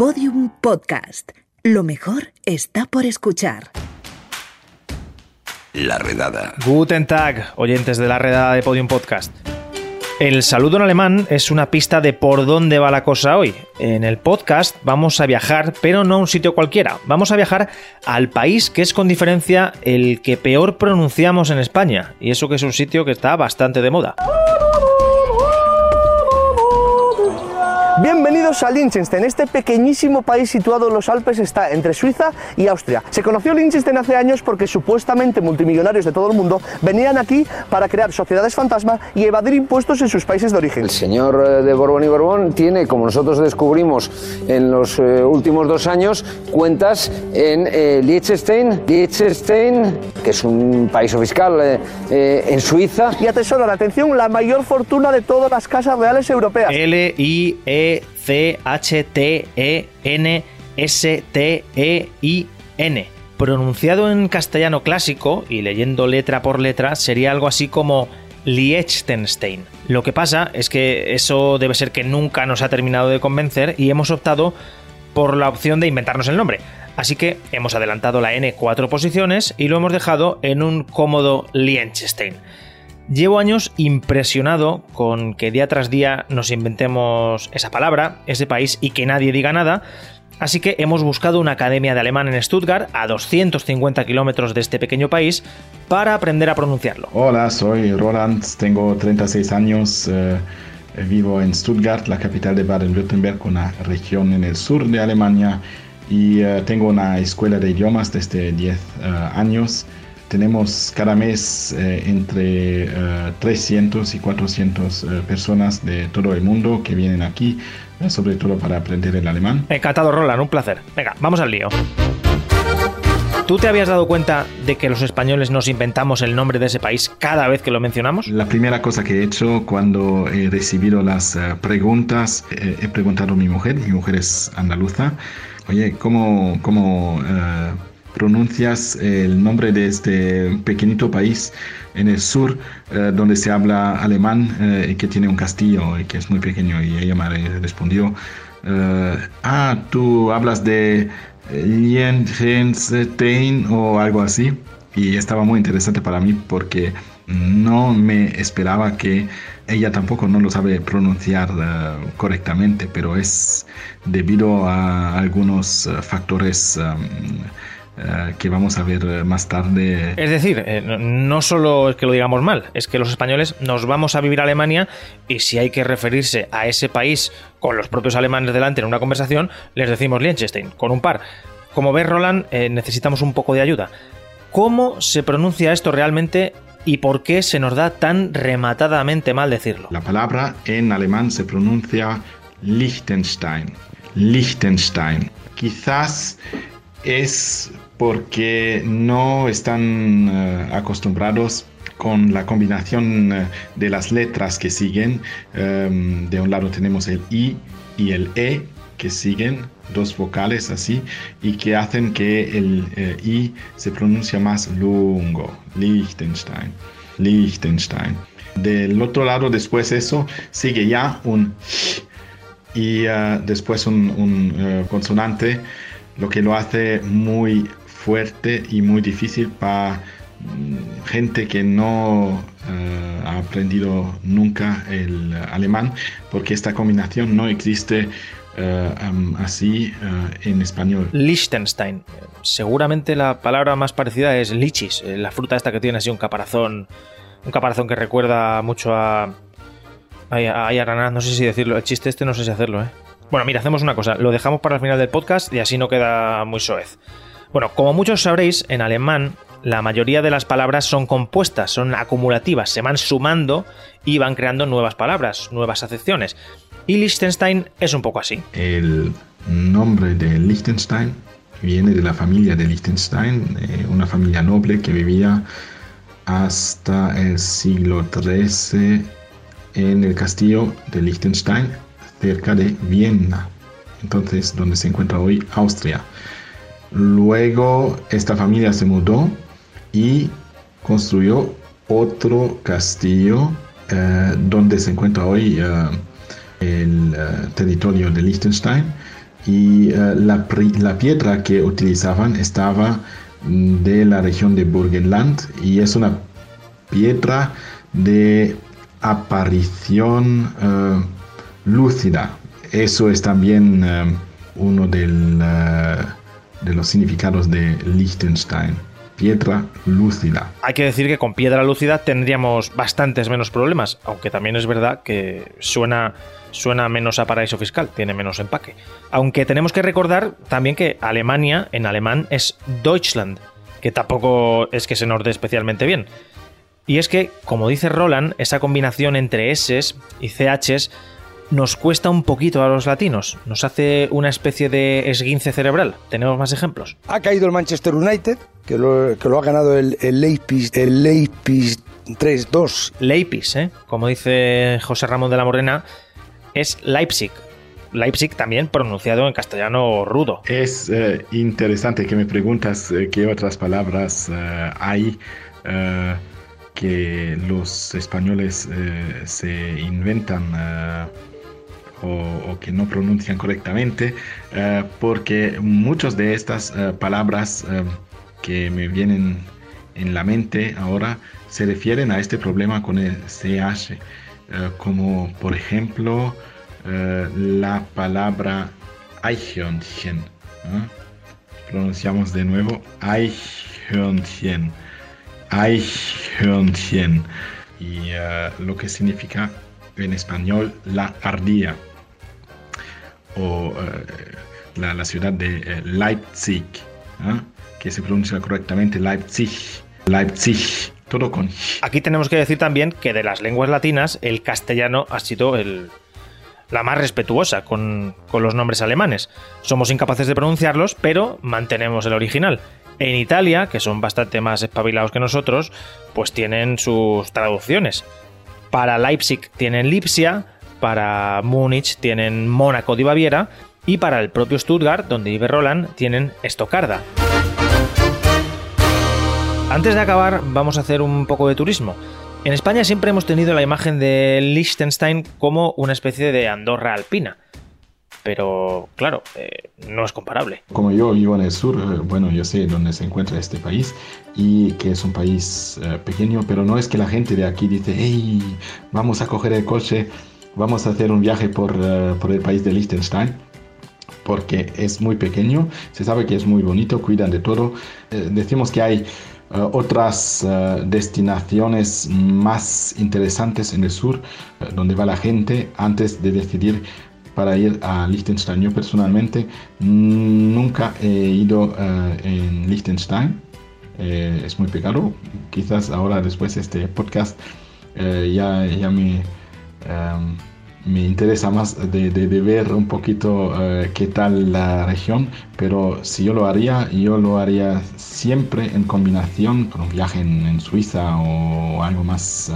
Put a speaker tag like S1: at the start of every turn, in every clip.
S1: Podium Podcast. Lo mejor está por escuchar.
S2: La redada.
S3: Guten Tag, oyentes de la redada de Podium Podcast. El saludo en alemán es una pista de por dónde va la cosa hoy. En el podcast vamos a viajar, pero no a un sitio cualquiera. Vamos a viajar al país que es con diferencia el que peor pronunciamos en España. Y eso que es un sitio que está bastante de moda.
S4: Bienvenidos a Liechtenstein. Este pequeñísimo país situado en los Alpes está entre Suiza y Austria. Se conoció Liechtenstein hace años porque supuestamente multimillonarios de todo el mundo venían aquí para crear sociedades fantasma y evadir impuestos en sus países de origen.
S5: El señor eh, de Borbón y Borbón tiene, como nosotros descubrimos en los eh, últimos dos años, cuentas en eh, Liechtenstein, Liechtenstein, que es un país fiscal eh, eh, en Suiza.
S4: Y atesora la atención la mayor fortuna de todas las casas reales europeas.
S3: L-I-E-C-H-T-E-N-S-T-E-I-N. Pronunciado en castellano clásico y leyendo letra por letra sería algo así como Liechtenstein. Lo que pasa es que eso debe ser que nunca nos ha terminado de convencer y hemos optado por la opción de inventarnos el nombre. Así que hemos adelantado la N cuatro posiciones y lo hemos dejado en un cómodo Liechtenstein. Llevo años impresionado con que día tras día nos inventemos esa palabra, ese país y que nadie diga nada. Así que hemos buscado una academia de alemán en Stuttgart, a 250 kilómetros de este pequeño país, para aprender a pronunciarlo.
S6: Hola, soy Roland, tengo 36 años, eh, vivo en Stuttgart, la capital de Baden-Württemberg, una región en el sur de Alemania, y eh, tengo una escuela de idiomas desde 10 eh, años. Tenemos cada mes eh, entre eh, 300 y 400 eh, personas de todo el mundo que vienen aquí, eh, sobre todo para aprender el alemán.
S3: Encantado, Roland, un placer. Venga, vamos al lío. ¿Tú te habías dado cuenta de que los españoles nos inventamos el nombre de ese país cada vez que lo mencionamos?
S6: La primera cosa que he hecho cuando he recibido las eh, preguntas, eh, he preguntado a mi mujer, mi mujer es andaluza, oye, ¿cómo, cómo eh, pronuncias el nombre de este pequeñito país en el sur eh, donde se habla alemán eh, y que tiene un castillo y que es muy pequeño? Y ella me respondió, eh, ah, tú hablas de Liechtenstein o algo así. Y estaba muy interesante para mí porque no me esperaba que ella tampoco no lo sabe pronunciar correctamente, pero es debido a algunos factores um, uh, que vamos a ver más tarde.
S3: Es decir, eh, no- no solo es que lo digamos mal, es que los españoles nos vamos a vivir a Alemania y si hay que referirse a ese país con los propios alemanes delante en una conversación, les decimos Liechtenstein, con un par. Como ves, Roland, eh, necesitamos un poco de ayuda. ¿Cómo se pronuncia esto realmente y por qué se nos da tan rematadamente mal decirlo?
S6: La palabra en alemán se pronuncia Liechtenstein. Liechtenstein. Quizás es porque no están eh, acostumbrados con la combinación eh, de las letras que siguen. Em, de un lado tenemos el I y el E que siguen, dos vocales así, y que hacen que el eh, I se pronuncia más lungo. Liechtenstein. Liechtenstein. Del otro lado, después eso, sigue ya un y después un, consonante, lo que lo hace muy fuerte y muy difícil para mm, gente que no eh, ha aprendido nunca el alemán, porque esta combinación no existe eh, así eh, en español.
S3: Liechtenstein. Seguramente la palabra más parecida es lichis, la fruta esta que tiene así un caparazón, un caparazón que recuerda mucho a ay, ay, no sé si decirlo, el chiste este no sé si hacerlo, ¿eh? Bueno, mira, hacemos una cosa, lo dejamos para el final del podcast y así no queda muy soez. Bueno, como muchos sabréis, en alemán la mayoría de las palabras son compuestas, son acumulativas, se van sumando y van creando nuevas palabras, nuevas acepciones. Y Liechtenstein es un poco así.
S6: El nombre de Liechtenstein viene de la familia de Liechtenstein, eh, una familia noble que vivía hasta el siglo XIII en el castillo de Liechtenstein, cerca de Viena, entonces donde se encuentra hoy Austria. Luego esta familia se mudó y construyó otro castillo eh, donde se encuentra hoy eh, el eh, territorio de Liechtenstein. y la, la, piedra que utilizaban estaba mm, de la región de Burgenland y es una piedra de aparición lúcida. Eso es también uh, uno uh, de los significados de Liechtenstein. Piedra lúcida.
S3: Hay que decir que con piedra lúcida tendríamos bastantes menos problemas, aunque también es verdad que suena, suena menos a paraíso fiscal, tiene menos empaque. Aunque tenemos que recordar también que Alemania en alemán es Deutschland, que tampoco es que se nos dé especialmente bien. Y es que, como dice Roland, esa combinación entre S y CHs nos cuesta un poquito a los latinos, nos hace una especie de esguince cerebral. ¿Tenemos más ejemplos?
S2: Ha caído el Manchester United, que lo, que lo ha ganado el, el Leipzig, el Leipzig 3-2.
S3: Leipzig, ¿eh? como dice José Ramón de la Morena, es Leipzig. Leipzig también pronunciado en castellano rudo.
S6: Es eh, interesante que me preguntas eh, qué otras palabras eh, hay que los españoles eh, se inventan eh, o, que no pronuncian correctamente, eh, porque muchas de estas palabras que me vienen en la mente ahora se refieren a este problema con el CH, como por ejemplo la palabra Eichhörnchen. Pronunciamos de nuevo Eichhörnchen. Eichhörnchen y lo que significa en español la ardilla o uh, la, ciudad de uh, Leipzig, que se pronuncia correctamente Leipzig, Leipzig, todo con...
S3: Aquí tenemos que decir también que de las lenguas latinas el castellano ha sido el, la más respetuosa con, con, los nombres alemanes. Somos incapaces de pronunciarlos, pero mantenemos el original. En Italia, que son bastante más espabilados que nosotros, pues tienen sus traducciones. Para Leipzig tienen Lipsia, para Múnich tienen Mónaco de Baviera y para el propio Stuttgart, donde vive Roland, tienen Estocarda. Antes de acabar, vamos a hacer un poco de turismo. En España siempre hemos tenido la imagen de Liechtenstein como una especie de Andorra alpina pero claro, eh, no es comparable.
S6: Como yo vivo en el sur, eh, bueno, yo sé dónde se encuentra este país y que es un país eh, pequeño, pero no es que la gente de aquí dice, hey, vamos a coger el coche, vamos a hacer un viaje por, por el país de Liechtenstein porque es muy pequeño, se sabe que es muy bonito, cuidan de todo. decimos que hay otras destinaciones más interesantes en el sur, donde va la gente antes de decidir para ir a Liechtenstein. Yo personalmente nunca he ido eh, en Liechtenstein. Eh, es muy pecado. Quizás ahora después de este podcast eh, ya, ya me, em, me interesa más de, de, ver un poquito qué tal la región. Pero si yo lo haría, yo lo haría siempre en combinación con un viaje en, en Suiza o algo más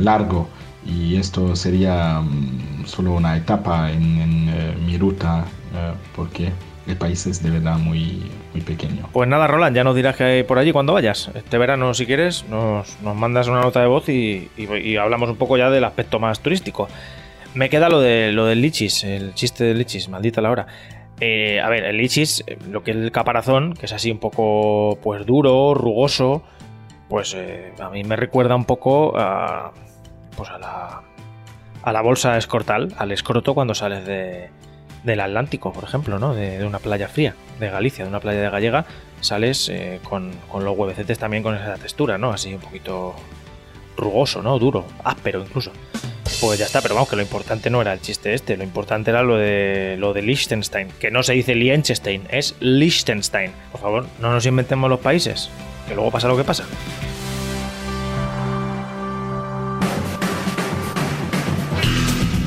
S6: largo y esto sería mm, solo una etapa en, eh, mi ruta eh, porque el país es de verdad muy, muy pequeño.
S3: Pues nada, Roland, ya nos dirás que hay por allí cuando vayas. Este verano, si quieres, nos, nos mandas una nota de voz y, y, hablamos un poco ya del aspecto más turístico. Me queda lo, de, lo del lichis, el chiste del lichis, maldita la hora. Eh, a ver, el lichis, lo que es el caparazón, que es así un poco pues duro, rugoso, pues a mí me recuerda un poco a pues a la, a la bolsa escortal, al escroto cuando sales de, del Atlántico, por ejemplo, ¿no? De, una playa fría, de Galicia, de una playa de Gallega, sales eh, con, los huevecetes también con esa textura, ¿no? Así un poquito rugoso, ¿no? Duro, áspero incluso. Pues ya está, pero vamos, que lo importante no era el chiste este, lo importante era lo de lo de Liechtenstein, que no se dice Liechtenstein, es Liechtenstein. Por favor, no nos inventemos los países, que luego pasa lo que pasa.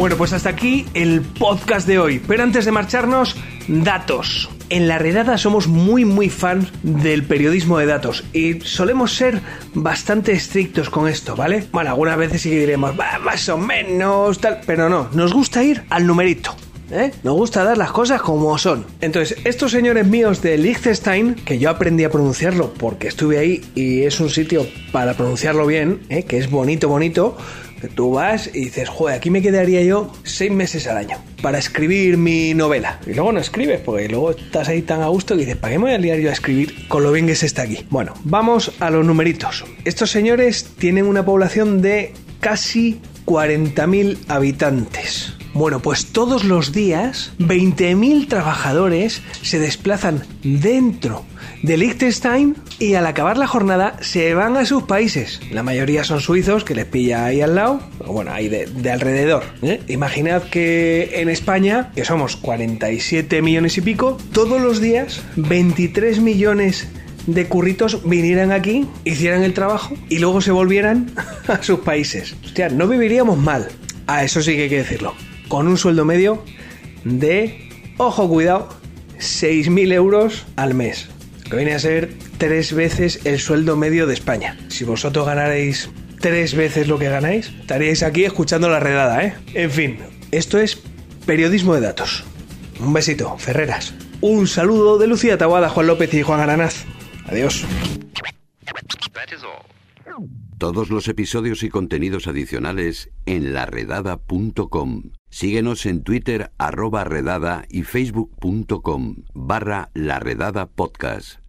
S7: Bueno, pues hasta aquí el podcast de hoy. Pero antes de marcharnos, datos. En la redada somos muy muy fans del periodismo de datos y solemos ser bastante estrictos con esto, ¿vale? Bueno, algunas veces sí que diremos, más o menos, tal, pero no, nos gusta ir al numerito. ¿Eh? Nos gusta dar las cosas como son. Entonces, estos señores míos de Liechtenstein, que yo aprendí a pronunciarlo porque estuve ahí y es un sitio para pronunciarlo bien, ¿eh? que es bonito, bonito, Tú vas y dices, joder, aquí me quedaría yo seis meses al año para escribir mi novela. Y luego no escribes, porque luego estás ahí tan a gusto que dices, ¿para qué me voy a liar yo a escribir con lo bien que se está aquí? Bueno, vamos a los numeritos. Estos señores tienen una población de casi 40.000 habitantes. Bueno, pues todos los días 20.000 trabajadores se desplazan dentro de Liechtenstein y al acabar la jornada se van a sus países. La mayoría son suizos, que les pilla ahí al lado, o bueno, ahí de, de alrededor. ¿eh? Imaginad que en España, que somos 47 millones y pico, todos los días 23 millones de curritos vinieran aquí, hicieran el trabajo y luego se volvieran a sus países. Hostia, no viviríamos mal. Ah, eso sí que hay que decirlo. Con un sueldo medio de, ojo, cuidado, 6.000 euros al mes. Que viene a ser tres veces el sueldo medio de España. Si vosotros ganarais tres veces lo que ganáis, estaríais aquí escuchando la redada, ¿eh? En fin, esto es periodismo de datos. Un besito, Ferreras. Un saludo de Lucía Taguada, Juan López y Juan Aranaz. Adiós.
S8: Todos los episodios y contenidos adicionales en laredada.com. Síguenos en Twitter arroba redada y facebook.com barra laredada podcast.